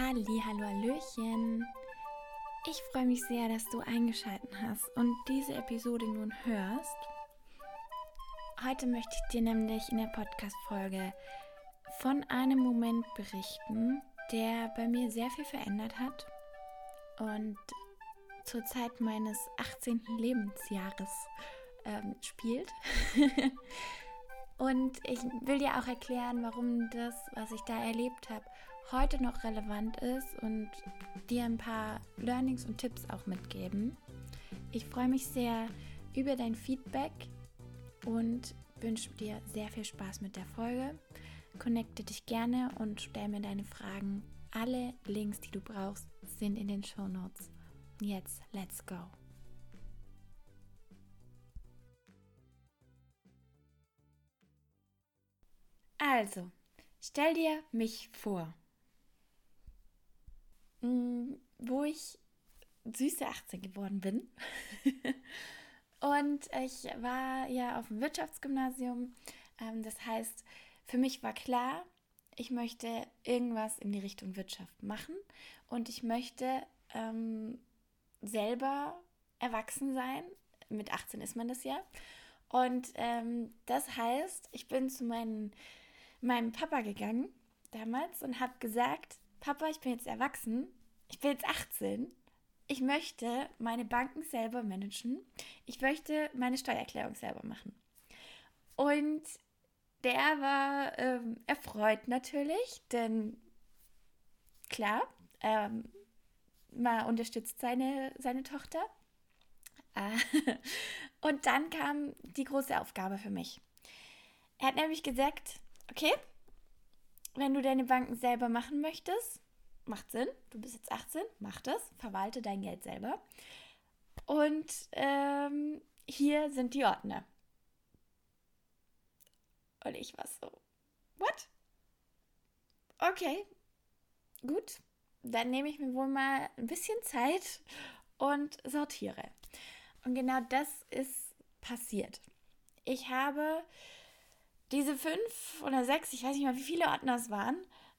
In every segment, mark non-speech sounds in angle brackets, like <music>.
Halli, hallo, hallöchen. Ich freue mich sehr, dass du eingeschaltet hast und diese Episode nun hörst. Heute möchte ich dir nämlich in der Podcast-Folge von einem Moment berichten, der bei mir sehr viel verändert hat und zur Zeit meines 18. Lebensjahres ähm, spielt. <laughs> und ich will dir auch erklären, warum das, was ich da erlebt habe, heute noch relevant ist und dir ein paar Learnings und Tipps auch mitgeben. Ich freue mich sehr über dein Feedback und wünsche dir sehr viel Spaß mit der Folge. Connecte dich gerne und stell mir deine Fragen. Alle Links, die du brauchst, sind in den Show Notes. Jetzt, let's go. Also, stell dir mich vor. Mm, wo ich süße 18 geworden bin. <laughs> und ich war ja auf dem Wirtschaftsgymnasium. Ähm, das heißt, für mich war klar, ich möchte irgendwas in die Richtung Wirtschaft machen und ich möchte ähm, selber erwachsen sein. Mit 18 ist man das ja. Und ähm, das heißt, ich bin zu meinen, meinem Papa gegangen damals und habe gesagt, Papa, ich bin jetzt erwachsen, ich bin jetzt 18, ich möchte meine Banken selber managen, ich möchte meine Steuererklärung selber machen. Und der war ähm, erfreut natürlich, denn klar, ähm, man unterstützt seine, seine Tochter. <laughs> Und dann kam die große Aufgabe für mich. Er hat nämlich gesagt, okay, wenn du deine Banken selber machen möchtest, macht Sinn, du bist jetzt 18, mach das, verwalte dein Geld selber. Und ähm, hier sind die Ordner. Und ich war so, what? Okay, gut, dann nehme ich mir wohl mal ein bisschen Zeit und sortiere. Und genau das ist passiert. Ich habe diese fünf oder sechs, ich weiß nicht mal, wie viele Ordner es waren,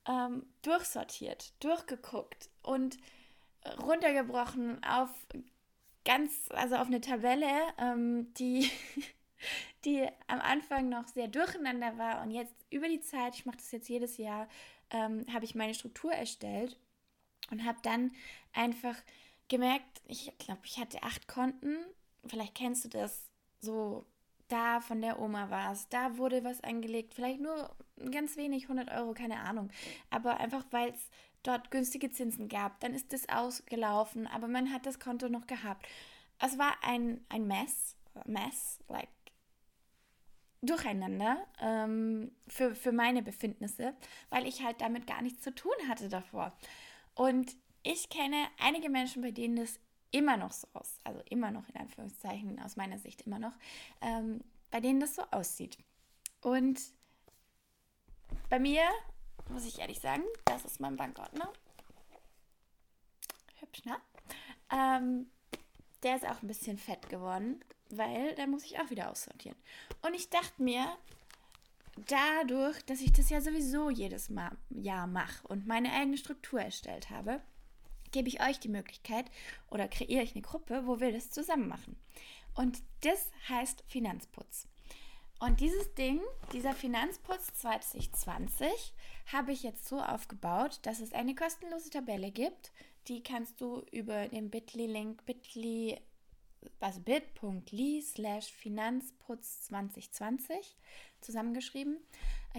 ähm, durchsortiert, durchgeguckt und runtergebrochen auf ganz, also auf eine Tabelle, ähm, die, <laughs> die am Anfang noch sehr durcheinander war und jetzt über die Zeit, ich mache das jetzt jedes Jahr, ähm, habe ich meine Struktur erstellt und habe dann einfach gemerkt, ich glaube, ich hatte acht Konten, vielleicht kennst du das, so da von der Oma war es, da wurde was angelegt, vielleicht nur ganz wenig, 100 Euro, keine Ahnung. Aber einfach, weil es dort günstige Zinsen gab, dann ist das ausgelaufen, aber man hat das Konto noch gehabt. Es war ein, ein Mess, Mess, like durcheinander ähm, für, für meine Befindnisse, weil ich halt damit gar nichts zu tun hatte davor. Und ich kenne einige Menschen, bei denen das immer noch so aus, also immer noch in Anführungszeichen, aus meiner Sicht immer noch, ähm, bei denen das so aussieht. Und bei mir, muss ich ehrlich sagen, das ist mein Bankordner. Hübsch, ne? Ähm, der ist auch ein bisschen fett geworden, weil da muss ich auch wieder aussortieren. Und ich dachte mir, dadurch, dass ich das ja sowieso jedes Mal, Jahr mache und meine eigene Struktur erstellt habe, gebe ich euch die Möglichkeit oder kreiere ich eine Gruppe, wo wir das zusammen machen. Und das heißt Finanzputz. Und dieses Ding, dieser Finanzputz 2020, habe ich jetzt so aufgebaut, dass es eine kostenlose Tabelle gibt. Die kannst du über den Bitly-Link bit.ly, also bit.ly slash Finanzputz 2020 zusammengeschrieben,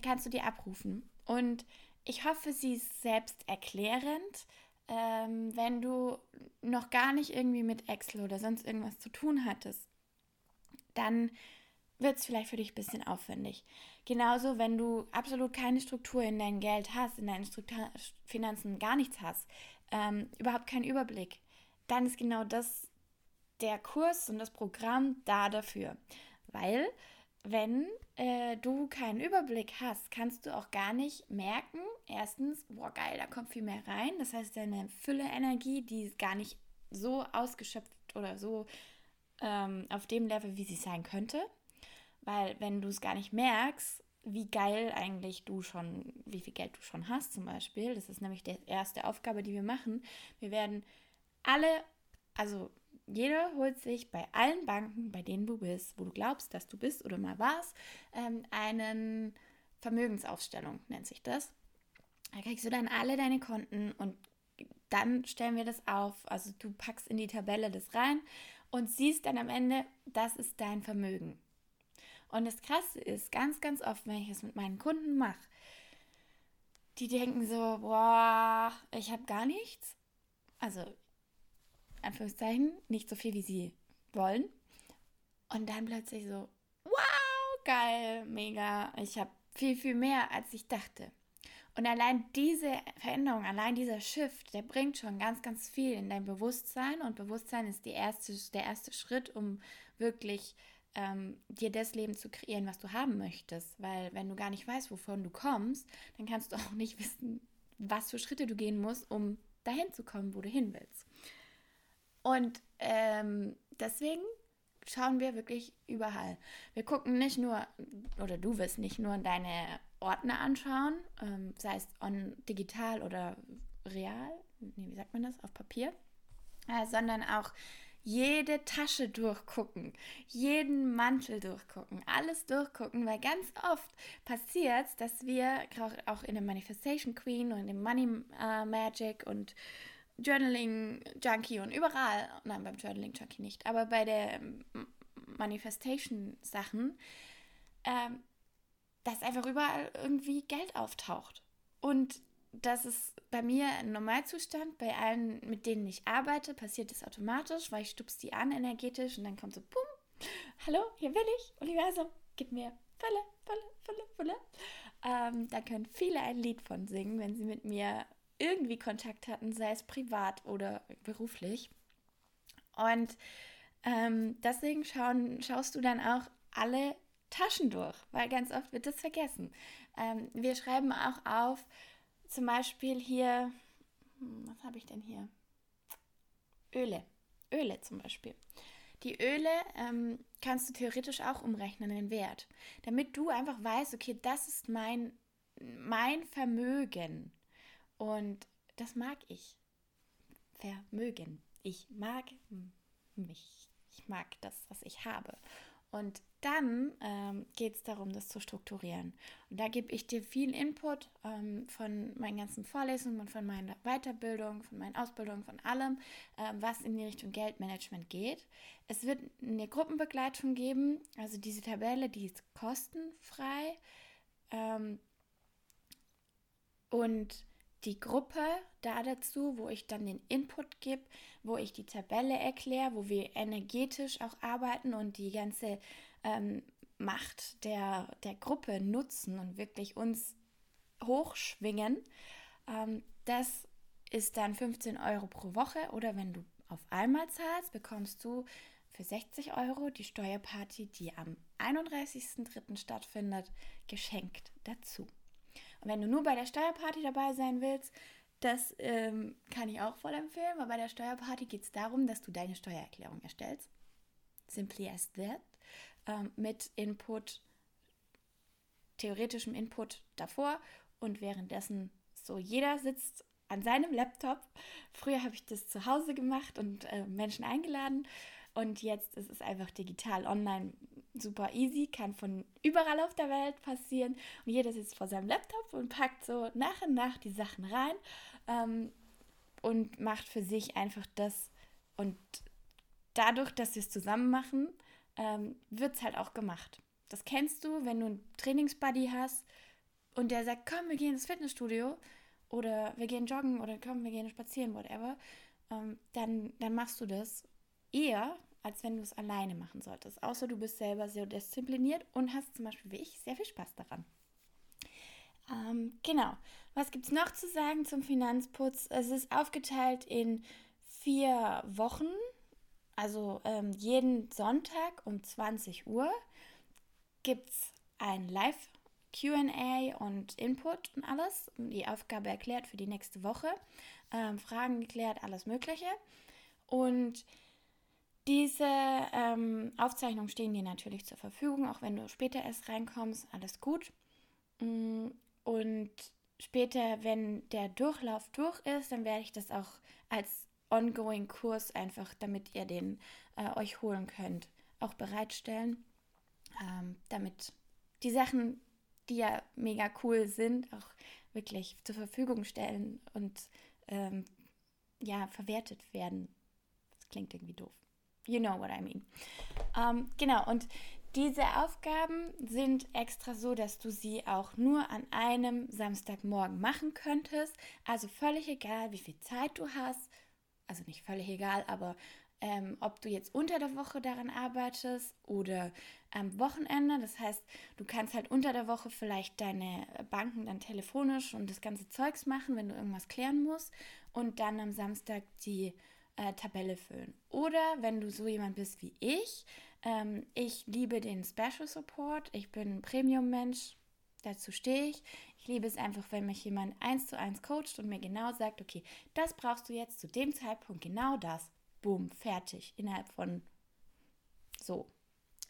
kannst du die abrufen. Und ich hoffe, sie ist selbst erklärend ähm, wenn du noch gar nicht irgendwie mit Excel oder sonst irgendwas zu tun hattest, dann wird es vielleicht für dich ein bisschen aufwendig. Genauso, wenn du absolut keine Struktur in dein Geld hast, in deinen Struktur Finanzen gar nichts hast, ähm, überhaupt keinen Überblick, dann ist genau das der Kurs und das Programm da dafür. Weil wenn äh, du keinen Überblick hast, kannst du auch gar nicht merken, erstens, boah geil, da kommt viel mehr rein. Das heißt, deine Fülle Energie, die ist gar nicht so ausgeschöpft oder so ähm, auf dem Level, wie sie sein könnte. Weil wenn du es gar nicht merkst, wie geil eigentlich du schon, wie viel Geld du schon hast zum Beispiel. Das ist nämlich die erste Aufgabe, die wir machen. Wir werden alle, also jeder holt sich bei allen Banken, bei denen du bist, wo du glaubst, dass du bist oder mal warst, ähm, einen Vermögensaufstellung, nennt sich das. Da kriegst du dann alle deine Konten und dann stellen wir das auf. Also du packst in die Tabelle das rein und siehst dann am Ende, das ist dein Vermögen. Und das Krasse ist, ganz, ganz oft, wenn ich es mit meinen Kunden mache, die denken so, boah, ich habe gar nichts. Also, Anführungszeichen, nicht so viel, wie sie wollen. Und dann plötzlich so, wow, geil, mega, ich habe viel, viel mehr, als ich dachte. Und allein diese Veränderung, allein dieser Shift, der bringt schon ganz, ganz viel in dein Bewusstsein. Und Bewusstsein ist erste, der erste Schritt, um wirklich ähm, dir das Leben zu kreieren, was du haben möchtest. Weil wenn du gar nicht weißt, wovon du kommst, dann kannst du auch nicht wissen, was für Schritte du gehen musst, um dahin zu kommen, wo du hin willst. Und ähm, deswegen schauen wir wirklich überall. Wir gucken nicht nur, oder du wirst nicht nur deine Ordner anschauen, ähm, sei es on, digital oder real, nee, wie sagt man das, auf Papier, äh, sondern auch jede Tasche durchgucken, jeden Mantel durchgucken, alles durchgucken, weil ganz oft passiert dass wir auch in der Manifestation Queen und im Money äh, Magic und Journaling Junkie und überall, nein, beim Journaling Junkie nicht, aber bei der Manifestation Sachen, ähm, dass einfach überall irgendwie Geld auftaucht. Und das ist bei mir ein Normalzustand. Bei allen, mit denen ich arbeite, passiert das automatisch, weil ich stups die an energetisch und dann kommt so, bumm, hallo, hier bin ich, Universum, gib mir Fülle, Fülle, Fülle, Fülle. Ähm, da können viele ein Lied von singen, wenn sie mit mir irgendwie Kontakt hatten, sei es privat oder beruflich. Und ähm, deswegen schauen, schaust du dann auch alle Taschen durch, weil ganz oft wird das vergessen. Ähm, wir schreiben auch auf, zum Beispiel hier, hm, was habe ich denn hier? Öle. Öle zum Beispiel. Die Öle ähm, kannst du theoretisch auch umrechnen in Wert, damit du einfach weißt, okay, das ist mein, mein Vermögen und das mag ich. Vermögen. Ich mag mich. Ich mag das, was ich habe. Und dann ähm, geht es darum, das zu strukturieren. Und da gebe ich dir viel Input ähm, von meinen ganzen Vorlesungen und von meiner Weiterbildung, von meinen Ausbildungen, von allem, ähm, was in die Richtung Geldmanagement geht. Es wird eine Gruppenbegleitung geben, also diese Tabelle, die ist kostenfrei. Ähm, und die Gruppe da dazu, wo ich dann den Input gebe, wo ich die Tabelle erkläre, wo wir energetisch auch arbeiten und die ganze ähm, Macht der, der Gruppe nutzen und wirklich uns hochschwingen. Ähm, das ist dann 15 Euro pro Woche oder wenn du auf einmal zahlst, bekommst du für 60 Euro die Steuerparty, die am 31.03. stattfindet, geschenkt dazu. Wenn du nur bei der Steuerparty dabei sein willst, das ähm, kann ich auch voll empfehlen, weil bei der Steuerparty geht es darum, dass du deine Steuererklärung erstellst. Simply as that. Ähm, mit Input, theoretischem Input davor und währenddessen so jeder sitzt an seinem Laptop. Früher habe ich das zu Hause gemacht und äh, Menschen eingeladen und jetzt ist es einfach digital online super easy, kann von überall auf der Welt passieren. Und jeder sitzt vor seinem Laptop und packt so nach und nach die Sachen rein ähm, und macht für sich einfach das. Und dadurch, dass wir es zusammen machen, ähm, wird es halt auch gemacht. Das kennst du, wenn du einen Trainingsbuddy hast und der sagt, komm, wir gehen ins Fitnessstudio oder wir gehen joggen oder komm, wir gehen spazieren, whatever, ähm, dann, dann machst du das eher, als wenn du es alleine machen solltest. Außer du bist selber sehr diszipliniert und hast zum Beispiel wie ich sehr viel Spaß daran. Ähm, genau. Was gibt es noch zu sagen zum Finanzputz? Es ist aufgeteilt in vier Wochen. Also ähm, jeden Sonntag um 20 Uhr gibt es ein Live QA und Input und alles. Die Aufgabe erklärt für die nächste Woche. Ähm, Fragen geklärt, alles Mögliche. Und diese ähm, Aufzeichnungen stehen dir natürlich zur Verfügung, auch wenn du später erst reinkommst, alles gut. Mm, und später, wenn der Durchlauf durch ist, dann werde ich das auch als ongoing Kurs einfach, damit ihr den äh, euch holen könnt, auch bereitstellen, ähm, damit die Sachen, die ja mega cool sind, auch wirklich zur Verfügung stellen und ähm, ja, verwertet werden. Das klingt irgendwie doof. You know what I mean. Ähm, genau, und diese Aufgaben sind extra so, dass du sie auch nur an einem Samstagmorgen machen könntest. Also völlig egal, wie viel Zeit du hast. Also nicht völlig egal, aber ähm, ob du jetzt unter der Woche daran arbeitest oder am Wochenende. Das heißt, du kannst halt unter der Woche vielleicht deine Banken dann telefonisch und das ganze Zeugs machen, wenn du irgendwas klären musst und dann am Samstag die äh, Tabelle füllen. Oder wenn du so jemand bist wie ich, ähm, ich liebe den Special Support. Ich bin Premium-Mensch. Dazu stehe ich. Ich liebe es einfach, wenn mich jemand eins zu eins coacht und mir genau sagt, okay, das brauchst du jetzt zu dem Zeitpunkt, genau das. Boom, fertig. Innerhalb von so.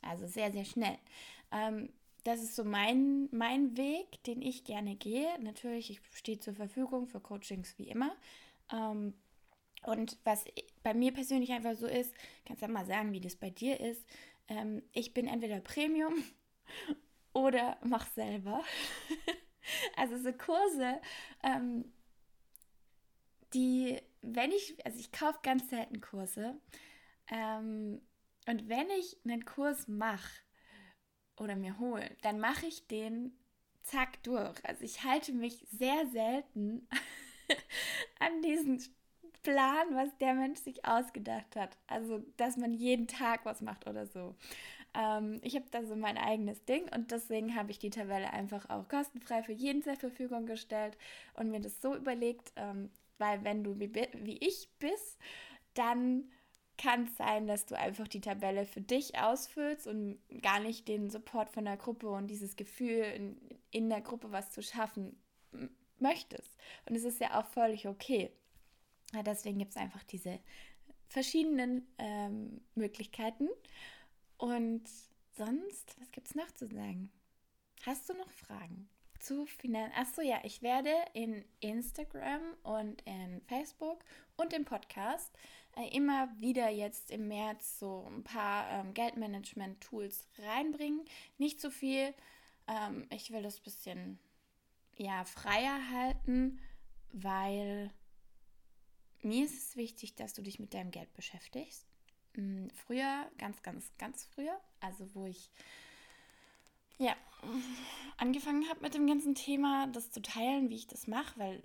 Also sehr, sehr schnell. Ähm, das ist so mein, mein Weg, den ich gerne gehe. Natürlich, ich stehe zur Verfügung für Coachings wie immer. Ähm, und was bei mir persönlich einfach so ist, kannst du ja mal sagen, wie das bei dir ist. Ähm, ich bin entweder Premium <laughs> oder mach selber. <laughs> also so Kurse, ähm, die, wenn ich, also ich kaufe ganz selten Kurse. Ähm, und wenn ich einen Kurs mache oder mir hole, dann mache ich den zack durch. Also ich halte mich sehr selten <laughs> an diesen Plan, was der Mensch sich ausgedacht hat. Also, dass man jeden Tag was macht oder so. Ähm, ich habe da so mein eigenes Ding und deswegen habe ich die Tabelle einfach auch kostenfrei für jeden zur Verfügung gestellt und mir das so überlegt, ähm, weil wenn du wie, wie ich bist, dann kann es sein, dass du einfach die Tabelle für dich ausfüllst und gar nicht den Support von der Gruppe und dieses Gefühl, in, in der Gruppe was zu schaffen möchtest. Und es ist ja auch völlig okay. Deswegen gibt es einfach diese verschiedenen ähm, Möglichkeiten. Und sonst, was gibt es noch zu sagen? Hast du noch Fragen zu Finanzen? Achso, ja, ich werde in Instagram und in Facebook und im Podcast äh, immer wieder jetzt im März so ein paar ähm, Geldmanagement-Tools reinbringen. Nicht zu viel. Ähm, ich will das ein bisschen ja, freier halten, weil mir ist es wichtig, dass du dich mit deinem Geld beschäftigst. Mm, früher, ganz, ganz, ganz früher, also wo ich ja angefangen habe mit dem ganzen Thema, das zu teilen, wie ich das mache, weil,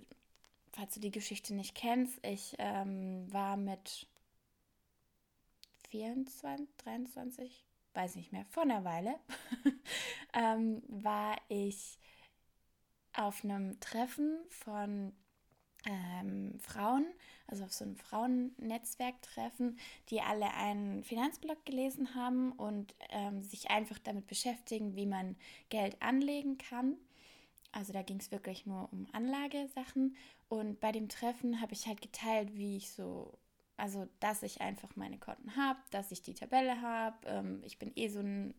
falls du die Geschichte nicht kennst, ich ähm, war mit 24, 23, weiß nicht mehr, vor einer Weile, <laughs> ähm, war ich auf einem Treffen von ähm, Frauen, also auf so einem Frauennetzwerktreffen, die alle einen Finanzblog gelesen haben und ähm, sich einfach damit beschäftigen, wie man Geld anlegen kann. Also da ging es wirklich nur um Anlagesachen. Und bei dem Treffen habe ich halt geteilt, wie ich so, also dass ich einfach meine Konten habe, dass ich die Tabelle habe. Ähm, ich bin eh so ein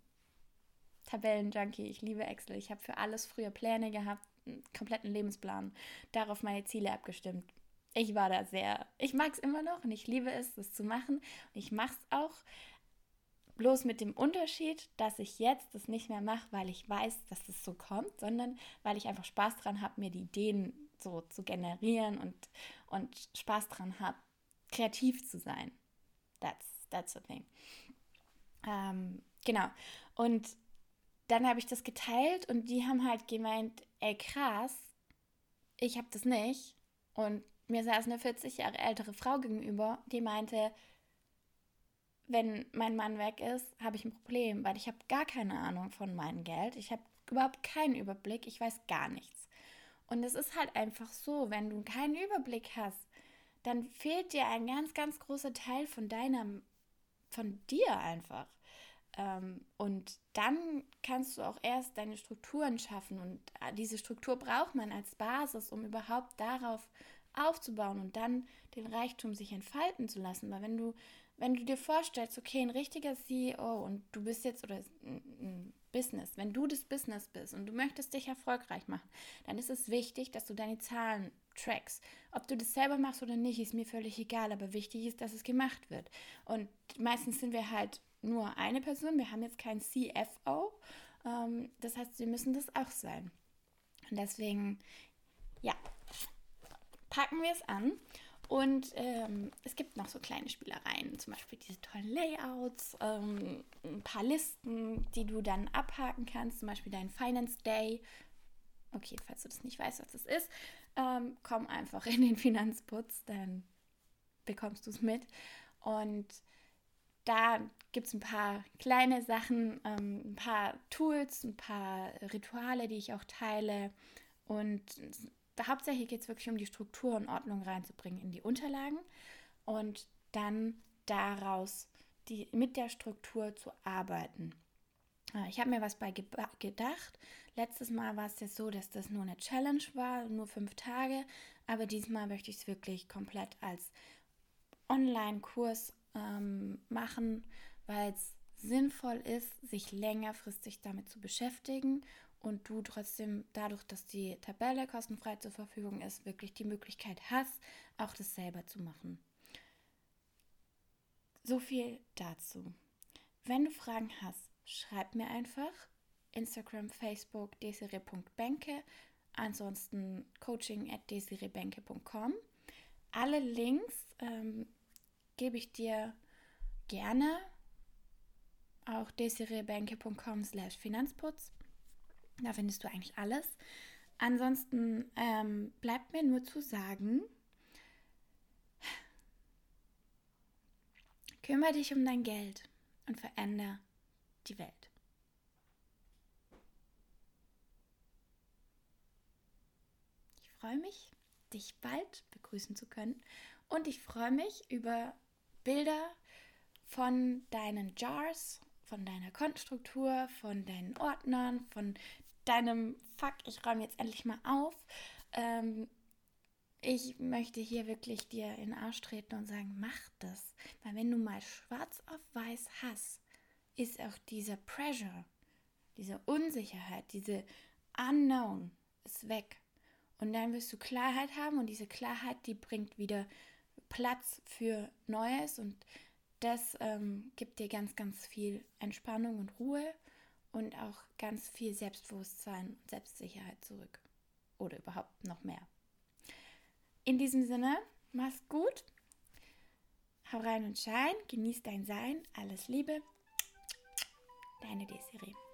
Tabellenjunkie. Ich liebe Excel. Ich habe für alles früher Pläne gehabt kompletten Lebensplan darauf meine Ziele abgestimmt. Ich war da sehr, ich mag es immer noch und ich liebe es, das zu machen. Und ich mache es auch bloß mit dem Unterschied, dass ich jetzt das nicht mehr mache, weil ich weiß, dass das so kommt, sondern weil ich einfach Spaß dran habe, mir die Ideen so zu generieren und, und Spaß dran habe, kreativ zu sein. That's, that's the thing. Ähm, genau. Und dann habe ich das geteilt und die haben halt gemeint, ey krass, ich habe das nicht. Und mir saß eine 40 Jahre ältere Frau gegenüber, die meinte, wenn mein Mann weg ist, habe ich ein Problem, weil ich habe gar keine Ahnung von meinem Geld. Ich habe überhaupt keinen Überblick, ich weiß gar nichts. Und es ist halt einfach so, wenn du keinen Überblick hast, dann fehlt dir ein ganz, ganz großer Teil von deinem, von dir einfach. Ähm, und dann kannst du auch erst deine Strukturen schaffen. Und äh, diese Struktur braucht man als Basis, um überhaupt darauf aufzubauen und dann den Reichtum sich entfalten zu lassen. Weil wenn du wenn du dir vorstellst, okay, ein richtiger CEO und du bist jetzt oder ein Business, wenn du das Business bist und du möchtest dich erfolgreich machen, dann ist es wichtig, dass du deine Zahlen trackst. Ob du das selber machst oder nicht, ist mir völlig egal, aber wichtig ist, dass es gemacht wird. Und meistens sind wir halt nur eine Person, wir haben jetzt keinen CFO. Ähm, das heißt, wir müssen das auch sein. Und deswegen, ja, packen wir es an. Und ähm, es gibt noch so kleine Spielereien, zum Beispiel diese tollen Layouts, ähm, ein paar Listen, die du dann abhaken kannst, zum Beispiel dein Finance Day. Okay, falls du das nicht weißt, was das ist, ähm, komm einfach in den Finanzputz, dann bekommst du es mit. Und da gibt es ein paar kleine Sachen, ähm, ein paar Tools, ein paar Rituale, die ich auch teile. Und hauptsächlich geht es wirklich um die Struktur und Ordnung reinzubringen in die Unterlagen und dann daraus die, mit der Struktur zu arbeiten. Ah, ich habe mir was bei gedacht. Letztes Mal war es jetzt so, dass das nur eine Challenge war, nur fünf Tage. Aber diesmal möchte ich es wirklich komplett als Online-Kurs ähm, machen, weil es sinnvoll ist, sich längerfristig damit zu beschäftigen und du trotzdem dadurch, dass die Tabelle kostenfrei zur Verfügung ist, wirklich die Möglichkeit hast, auch das selber zu machen. So viel dazu. Wenn du Fragen hast, schreib mir einfach. Instagram, Facebook, desiree.benke. Ansonsten coaching at desireebenke.com. Alle Links ähm, gebe ich dir gerne. Auch desireebenke.com slash Finanzputz. Da findest du eigentlich alles. Ansonsten ähm, bleibt mir nur zu sagen, kümmere dich um dein Geld und verändere die Welt. Ich freue mich, dich bald begrüßen zu können und ich freue mich über Bilder von deinen Jars, von deiner Kontenstruktur, von deinen Ordnern, von deinem Fuck, ich räume jetzt endlich mal auf. Ähm, ich möchte hier wirklich dir in den Arsch treten und sagen, mach das. Weil wenn du mal schwarz auf weiß hast, ist auch dieser Pressure, diese Unsicherheit, diese Unknown ist weg. Und dann wirst du Klarheit haben und diese Klarheit, die bringt wieder Platz für Neues und das ähm, gibt dir ganz, ganz viel Entspannung und Ruhe und auch ganz viel Selbstbewusstsein und Selbstsicherheit zurück. Oder überhaupt noch mehr. In diesem Sinne, mach's gut. Hau rein und schein, genieß dein Sein. Alles Liebe. Deine Desiree.